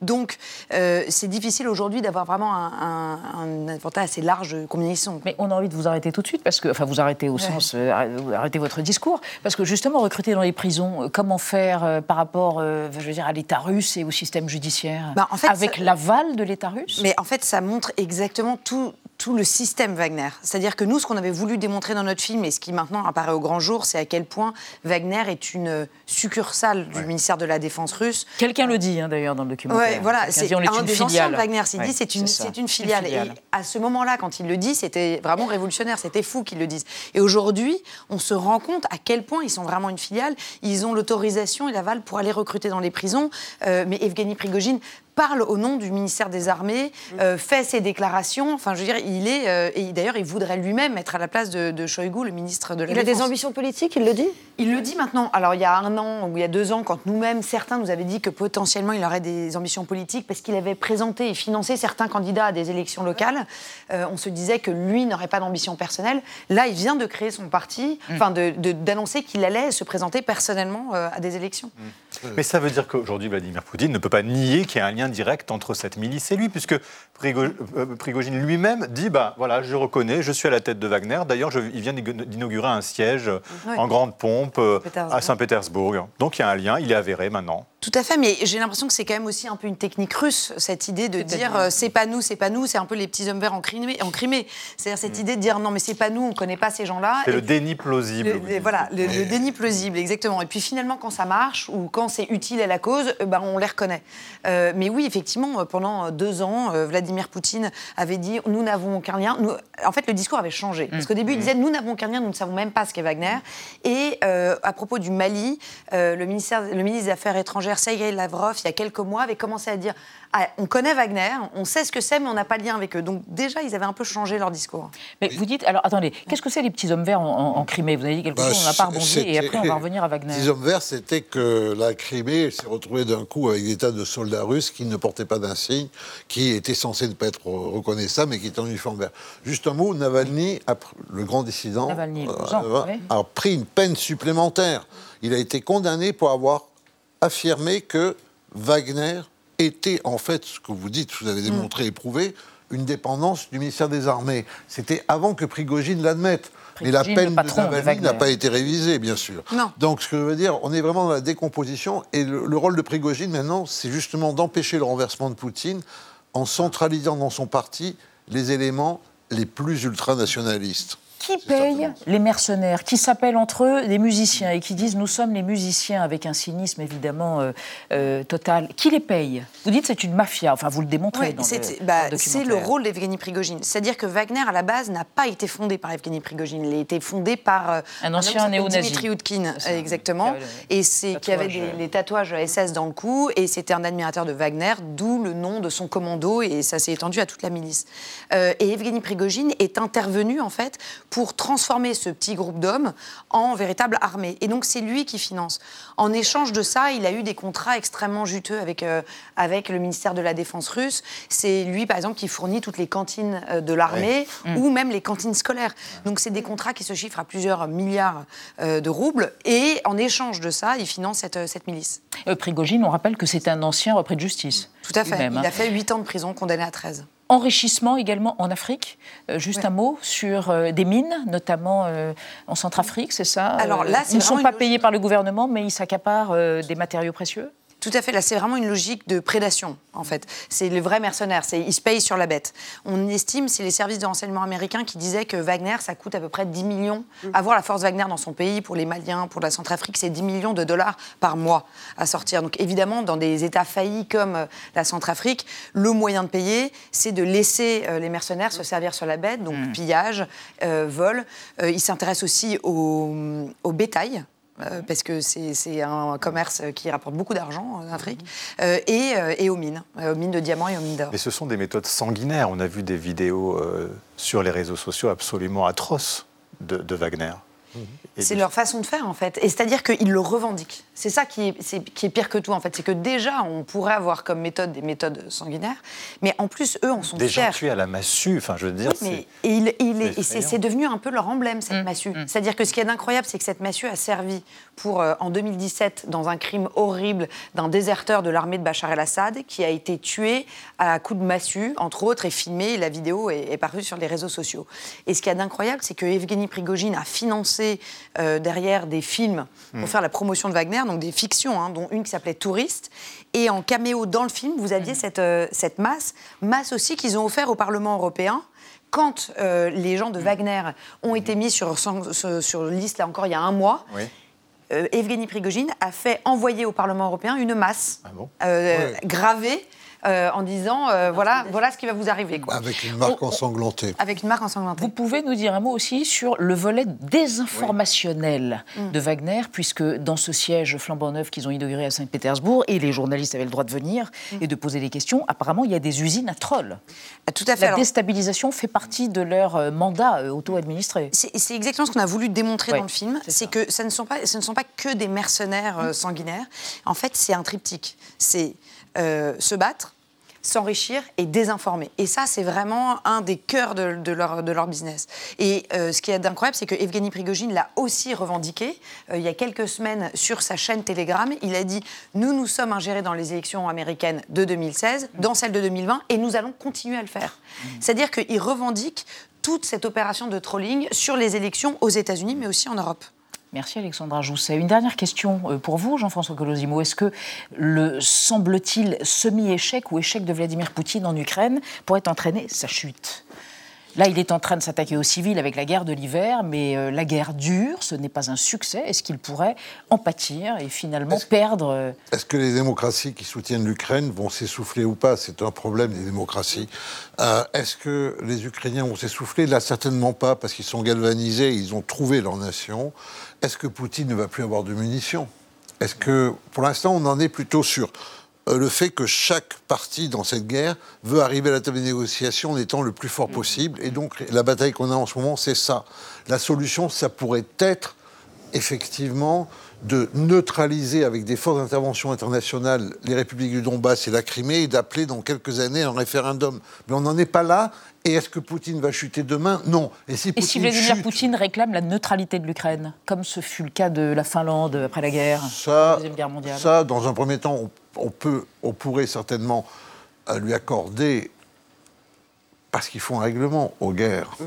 Donc, euh, c'est difficile aujourd'hui d'avoir vraiment un, un, assez large combien ils sont. Mais on a envie de vous arrêter tout de suite, parce que, enfin, vous arrêtez au sens, euh, arrêtez votre discours, parce que justement, recruter dans les prisons, comment faire par rapport, je veux dire, à l'État russe et au système judiciaire? Bah, Avec l'aval de l'État russe? Mais en fait, ça montre exactement tout, tout le système Wagner. C'est-à-dire que nous, ce qu'on avait voulu démontrer dans notre film, et ce qui maintenant apparaît au grand jour, c'est à quel point Wagner est une succursale du ministère de la Défense russe. Quelqu'un le dit hein, d'ailleurs dans le documentaire. Ouais, voilà, c'est un des anciens de Wagner. C'est dit, c'est une, une, filiale. Et à ce moment-là, quand il le dit, c'était vraiment révolutionnaire. C'était fou qu'ils le disent. Et aujourd'hui, on se rend compte à quel point ils sont vraiment une filiale. Ils ont l'autorisation et l'aval pour aller recruter dans les prisons. Euh, mais Evgeny Prigogine parle au nom du ministère des Armées, euh, fait ses déclarations. Enfin, je veux dire, il est. Euh, et d'ailleurs, il voudrait lui-même être à la place de, de Shoigu, le ministre de la il Défense. Il a des ambitions politiques, il le dit? Il le dit maintenant. Alors, il y a un an ou il y a deux ans, quand nous-mêmes, certains nous avaient dit que potentiellement il aurait des ambitions politiques parce qu'il avait présenté et financé certains candidats à des élections locales, euh, on se disait que lui n'aurait pas d'ambition personnelle. Là, il vient de créer son parti, mm. enfin, d'annoncer qu'il allait se présenter personnellement à des élections. Mm. Mais ça veut dire qu'aujourd'hui, Vladimir Poutine ne peut pas nier qu'il y a un lien direct entre cette milice et lui, puisque euh, Prigogine lui-même dit bah, voilà, je reconnais, je suis à la tête de Wagner. D'ailleurs, il vient d'inaugurer un siège en grande pompe euh, à Saint-Pétersbourg. Donc il y a un lien, il est avéré maintenant. Tout à fait, mais j'ai l'impression que c'est quand même aussi un peu une technique russe, cette idée de dire euh, c'est pas nous, c'est pas nous, c'est un peu les petits hommes verts en Crimée. En Crimée. C'est-à-dire cette mm. idée de dire non, mais c'est pas nous, on connaît pas ces gens-là. C'est le déni plausible. voilà, le, déni plausible, exactement. Et puis finalement, quand ça marche ou quand c'est utile à la cause, ben, on les reconnaît. Euh, mais oui, effectivement, pendant deux ans, Vladimir Poutine avait dit nous n'avons aucun lien. Nous... En fait, le discours avait changé. Parce qu'au début, il mm. disait nous n'avons aucun lien, nous ne savons même pas ce qu'est Wagner. Et à propos du Mali, le, ministère, le ministre des Affaires étrangères, Sergei Lavrov, il y a quelques mois, avait commencé à dire ah, on connaît Wagner, on sait ce que c'est, mais on n'a pas de lien avec eux. Donc déjà, ils avaient un peu changé leur discours. Mais vous dites, alors attendez, qu'est-ce que c'est les petits hommes verts en, Crimée? Vous avez dit quelque bah, chose, on n'a pas rebondi, et après on va revenir à Wagner. Les petits hommes verts, c'était que la Crimée s'est retrouvée d'un coup avec des tas de soldats russes qui ne portaient pas d'insigne, qui étaient censés ne pas être reconnaissables, mais qui étaient en uniforme vert. Juste un mot, Navalny, le grand dissident, euh, a pris une peine supplémentaire. Il a été condamné pour avoir affirmé que Wagner était en fait, ce que vous dites, vous avez démontré et prouvé, une dépendance du ministère des Armées. C'était avant que Prigogine l'admette. Mais la peine de Navalny n'a pas été révisée, bien sûr. Donc, ce que je veux dire, on est vraiment dans la décomposition. Et le, rôle de Prigogine, maintenant, c'est justement d'empêcher le renversement de Poutine en centralisant dans son parti les éléments les plus ultranationalistes. Qui paye les mercenaires qui s'appellent entre eux des musiciens et qui disent nous sommes les musiciens avec un cynisme évidemment euh, euh, total. Qui les paye? Vous dites c'est une mafia, enfin vous le démontrez dans, le, bah, C'est le rôle d'Evgeny Prigogine. C'est-à-dire que Wagner à la base n'a pas été fondé par Evgeny Prigogine, il a été fondé par euh, un ancien néo-nazi. Dimitri Utkin, exactement, et c'est qui avait des, les tatouages SS dans le cou. Et c'était un admirateur de Wagner, d'où le nom de son commando. Et ça s'est étendu à toute la milice. et Evgeny Prigogine est intervenu en fait pour transformer ce petit groupe d'hommes en véritable armée. Et donc c'est lui qui finance. En échange de ça, il a eu des contrats extrêmement juteux avec, euh, avec le ministère de la Défense russe. C'est lui, par exemple, qui fournit toutes les cantines euh, de l'armée mmh. ou même les cantines scolaires. Donc c'est des contrats qui se chiffrent à plusieurs milliards euh, de roubles. Et en échange de ça, il finance cette, cette milice. Prigogine, on rappelle que c'est un ancien repris de justice. Tout à fait. il a hein. fait 8 ans de prison, condamné à 13. Enrichissement également en Afrique. Euh, juste un mot sur euh, des mines, notamment euh, en Centrafrique, c'est ça? Alors là, ils ne sont pas payés par le gouvernement, mais ils s'accaparent des matériaux précieux? Tout à fait. Là, c'est vraiment une logique de prédation, en fait. C'est le vrai mercenaire. C'est il se paye sur la bête. On estime, c'est les services de renseignement américains qui disaient que Wagner, ça coûte à peu près 10 millions. Mm. Avoir la force Wagner dans son pays, pour les Maliens, pour la Centrafrique, c'est 10 millions de dollars par mois à sortir. Donc, évidemment, dans des États faillis comme euh, la Centrafrique, le moyen de payer, c'est de laisser euh, les mercenaires se servir sur la bête, donc mm. pillage, euh, vol. ils s'intéressent aussi au, au bétail. Euh, parce que c'est un commerce qui rapporte beaucoup d'argent en Afrique, euh, et, euh, et, aux mines, aux mines de diamants et aux mines d'or. Mais ce sont des méthodes sanguinaires. On a vu des vidéos sur les réseaux sociaux absolument atroces de Wagner. C'est leur façon de faire, en fait. Et c'est-à-dire qu'ils le revendiquent. C'est ça qui est, qui est, pire que tout, en fait. C'est que déjà, on pourrait avoir comme méthode des méthodes sanguinaires, mais en plus, eux en sont des fiers. Des gens tués à la massue, enfin, je veux dire. mais il, il c'est devenu un peu leur emblème, cette mmh. massue. Mmh. C'est-à-dire que ce qui est incroyable, c'est que cette massue a servi pour, euh, en 2017, dans un crime horrible d'un déserteur de l'armée de Bachar el-Assad, qui a été tué à coups de massue, entre autres, et filmé. La vidéo est, est parue sur les réseaux sociaux. Et ce qui est incroyable, c'est que Evgeny Prigogine a financé euh, derrière des films pour hmm. faire la promotion de Wagner, donc des fictions, hein, dont une qui s'appelait Touriste. Et en caméo dans le film, vous aviez hmm. cette, euh, cette masse, masse aussi qu'ils ont offert au Parlement européen quand euh, les gens de hmm. Wagner ont été mis sur, sur, sur liste, là encore, il y a un mois. Evgeny Prigogine a fait envoyer au Parlement européen une masse ah gravée euh, en disant euh, voilà, voilà ce qui va vous arriver. Quoi. Avec une marque ensanglantée. Avec une marque ensanglantée. Vous pouvez nous dire un mot aussi sur le volet désinformationnel de Wagner, puisque dans ce siège flambant neuf qu'ils ont inauguré à Saint-Pétersbourg, et les journalistes avaient le droit de venir mm. et de poser des questions, apparemment il y a des usines à trolls. Ah, tout à fait. La déstabilisation fait partie de leur euh, mandat auto-administré. C'est exactement ce qu'on a voulu démontrer dans le film, c'est que ça ne sont pas, ce ne sont pas que des mercenaires mm. sanguinaires. En fait, c'est un triptyque. C'est euh, se battre, s'enrichir et désinformer. Et ça, c'est vraiment un des cœurs de, leur, de leur, business. Et euh, ce qui est incroyable, c'est que Evgeny Prigogine l'a aussi revendiqué. Euh, il y a quelques semaines, sur sa chaîne Telegram, il a dit Nous, nous sommes ingérés dans les élections américaines de 2016, dans celles de 2020, et nous allons continuer à le faire. C'est-à-dire qu'il revendique toute cette opération de trolling sur les élections aux États-Unis, mais aussi en Europe. Merci Alexandra Jousset. Une dernière question euh, pour vous, Jean-François Colosimo. Est-ce que le, semble-t-il, semi-échec ou échec de Vladimir Poutine en Ukraine pourrait entraîner sa chute? Là, il est en train de s'attaquer aux civils avec la guerre de l'hiver, mais euh, la guerre dure, ce n'est pas un succès. Est-ce qu'il pourrait en pâtir et finalement perdre euh, Est-ce que les démocraties qui soutiennent l'Ukraine vont s'essouffler ou pas? C'est un problème des démocraties. Est-ce que les Ukrainiens vont s'essouffler? Là, certainement pas, parce qu'ils sont galvanisés, ils ont trouvé leur nation est-ce que Poutine ne va plus avoir de munitions? Est-ce que, pour l'instant, on en est plutôt sur euh, le fait que chaque parti dans cette guerre veut arriver à la table des négociations en étant le plus fort possible. Et donc, la bataille qu'on a en ce moment, c'est ça. La solution, ça pourrait être effectivement de neutraliser avec des forces d'intervention internationales les républiques du Donbass et la Crimée et d'appeler dans quelques années un référendum. Mais on n'en est pas là. Et est-ce que Poutine va chuter demain? Non. Et si, Vladimir Poutine réclame la neutralité de l'Ukraine, comme ce fut le cas de la Finlande après la guerre, ça, la Deuxième Guerre mondiale? Ça, dans un premier temps, on, peut, on pourrait certainement euh, lui accorder, parce qu'il faut un règlement aux guerres. Mm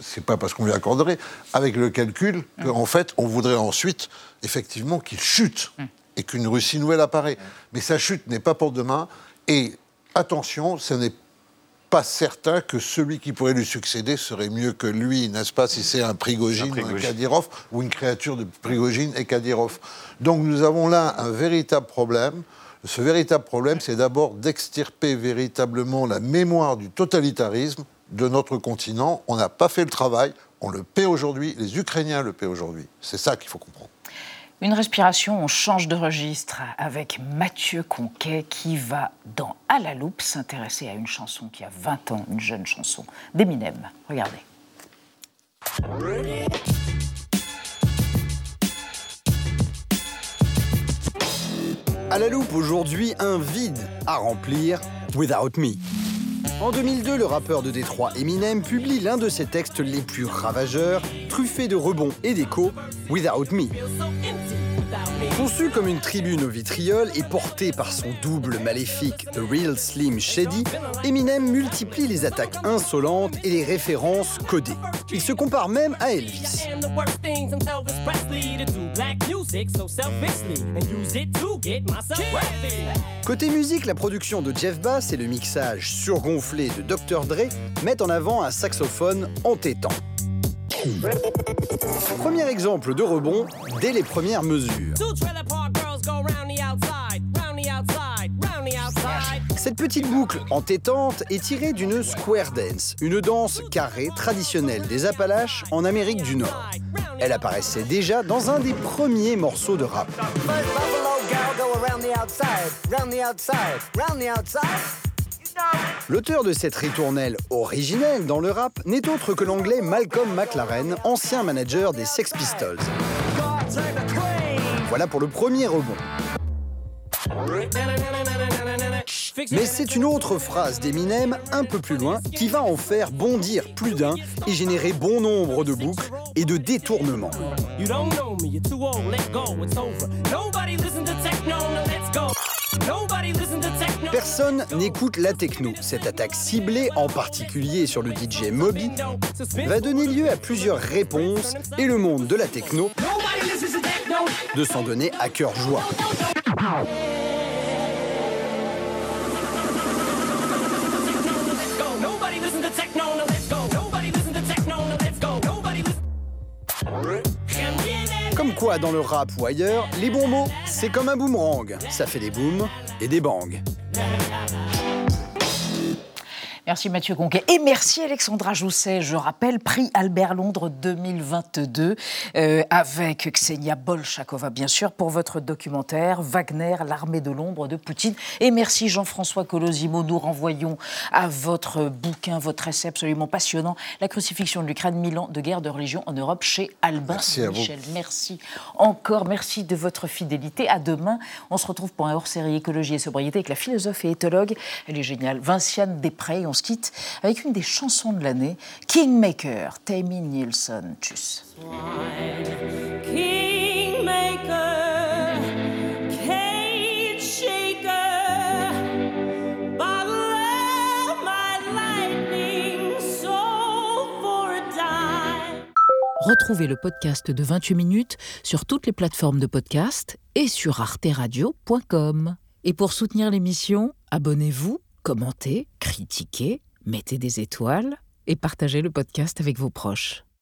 c'est pas parce qu'on lui accorderait, avec le calcul qu'en fait, on voudrait ensuite, effectivement, qu'il chute et qu'une Russie nouvelle apparaît. Mais sa chute n'est pas pour demain. Et attention, ce n'est pas certain que celui qui pourrait lui succéder serait mieux que lui, n'est-ce pas, si c'est un Prigogine, un, un Kadyrov, ou une créature de Prigogine et Kadyrov. Donc nous avons là un véritable problème. Ce véritable problème, c'est d'abord d'extirper véritablement la mémoire du totalitarisme de notre continent. On n'a pas fait le travail, on le paie aujourd'hui, les Ukrainiens le paient aujourd'hui. C'est ça qu'il faut comprendre. Une respiration, on change de registre avec Mathieu Conquet qui va dans À la loupe s'intéresser à une chanson qui a 20 ans, une jeune chanson d'Eminem. Regardez. À la loupe aujourd'hui, un vide à remplir, Without Me. En 2002, le rappeur de Détroit Eminem publie l'un de ses textes les plus ravageurs, truffé de rebonds et d'échos, Without Me. Conçu comme une tribune au vitriol et porté par son double maléfique The Real Slim Shady, Eminem multiplie les attaques insolentes et les références codées. Il se compare même à Elvis. Côté musique, la production de Jeff Bass et le mixage surgonflé de Dr. Dre mettent en avant un saxophone entêtant. Premier exemple de rebond dès les premières mesures. Cette petite boucle entêtante est tirée d'une square dance, une danse carrée traditionnelle des Appalaches en Amérique du Nord. Elle apparaissait déjà dans un des premiers morceaux de rap. L'auteur de cette ritournelle originelle dans le rap n'est autre que l'anglais Malcolm McLaren, ancien manager des Sex Pistols. Voilà pour le premier rebond. Mais c'est une autre phrase d'Eminem, un peu plus loin, qui va en faire bondir plus d'un et générer bon nombre de boucles et de détournements. Personne n'écoute la techno. Cette attaque ciblée, en particulier sur le DJ Moby, va donner lieu à plusieurs réponses et le monde de la techno de s'en donner à cœur joie. Comme quoi, dans le rap ou ailleurs, les bons mots, c'est comme un boomerang. Ça fait des booms et des bangs. Yeah. Merci Mathieu Conquet. Et merci Alexandra Jousset. Je rappelle, prix Albert Londres 2022 euh, avec Ksenia Bolchakova, bien sûr, pour votre documentaire Wagner, l'armée de l'ombre de Poutine. Et merci Jean-François Colosimo. Nous renvoyons à votre bouquin, votre essai absolument passionnant, La crucifixion de l'Ukraine, Milan de guerre de religion en Europe, chez Albin merci Michel. Merci encore. Merci de votre fidélité. À demain. On se retrouve pour un hors-série écologie et sobriété avec la philosophe et éthologue. Elle est géniale. Vinciane Després. On quitte avec une des chansons de l'année, Kingmaker, Tammy Nielsen. Tchuss. Retrouvez le podcast de 28 minutes sur toutes les plateformes de podcast et sur arteradio.com. Et pour soutenir l'émission, abonnez-vous commentez, critiquez, mettez des étoiles et partagez le podcast avec vos proches.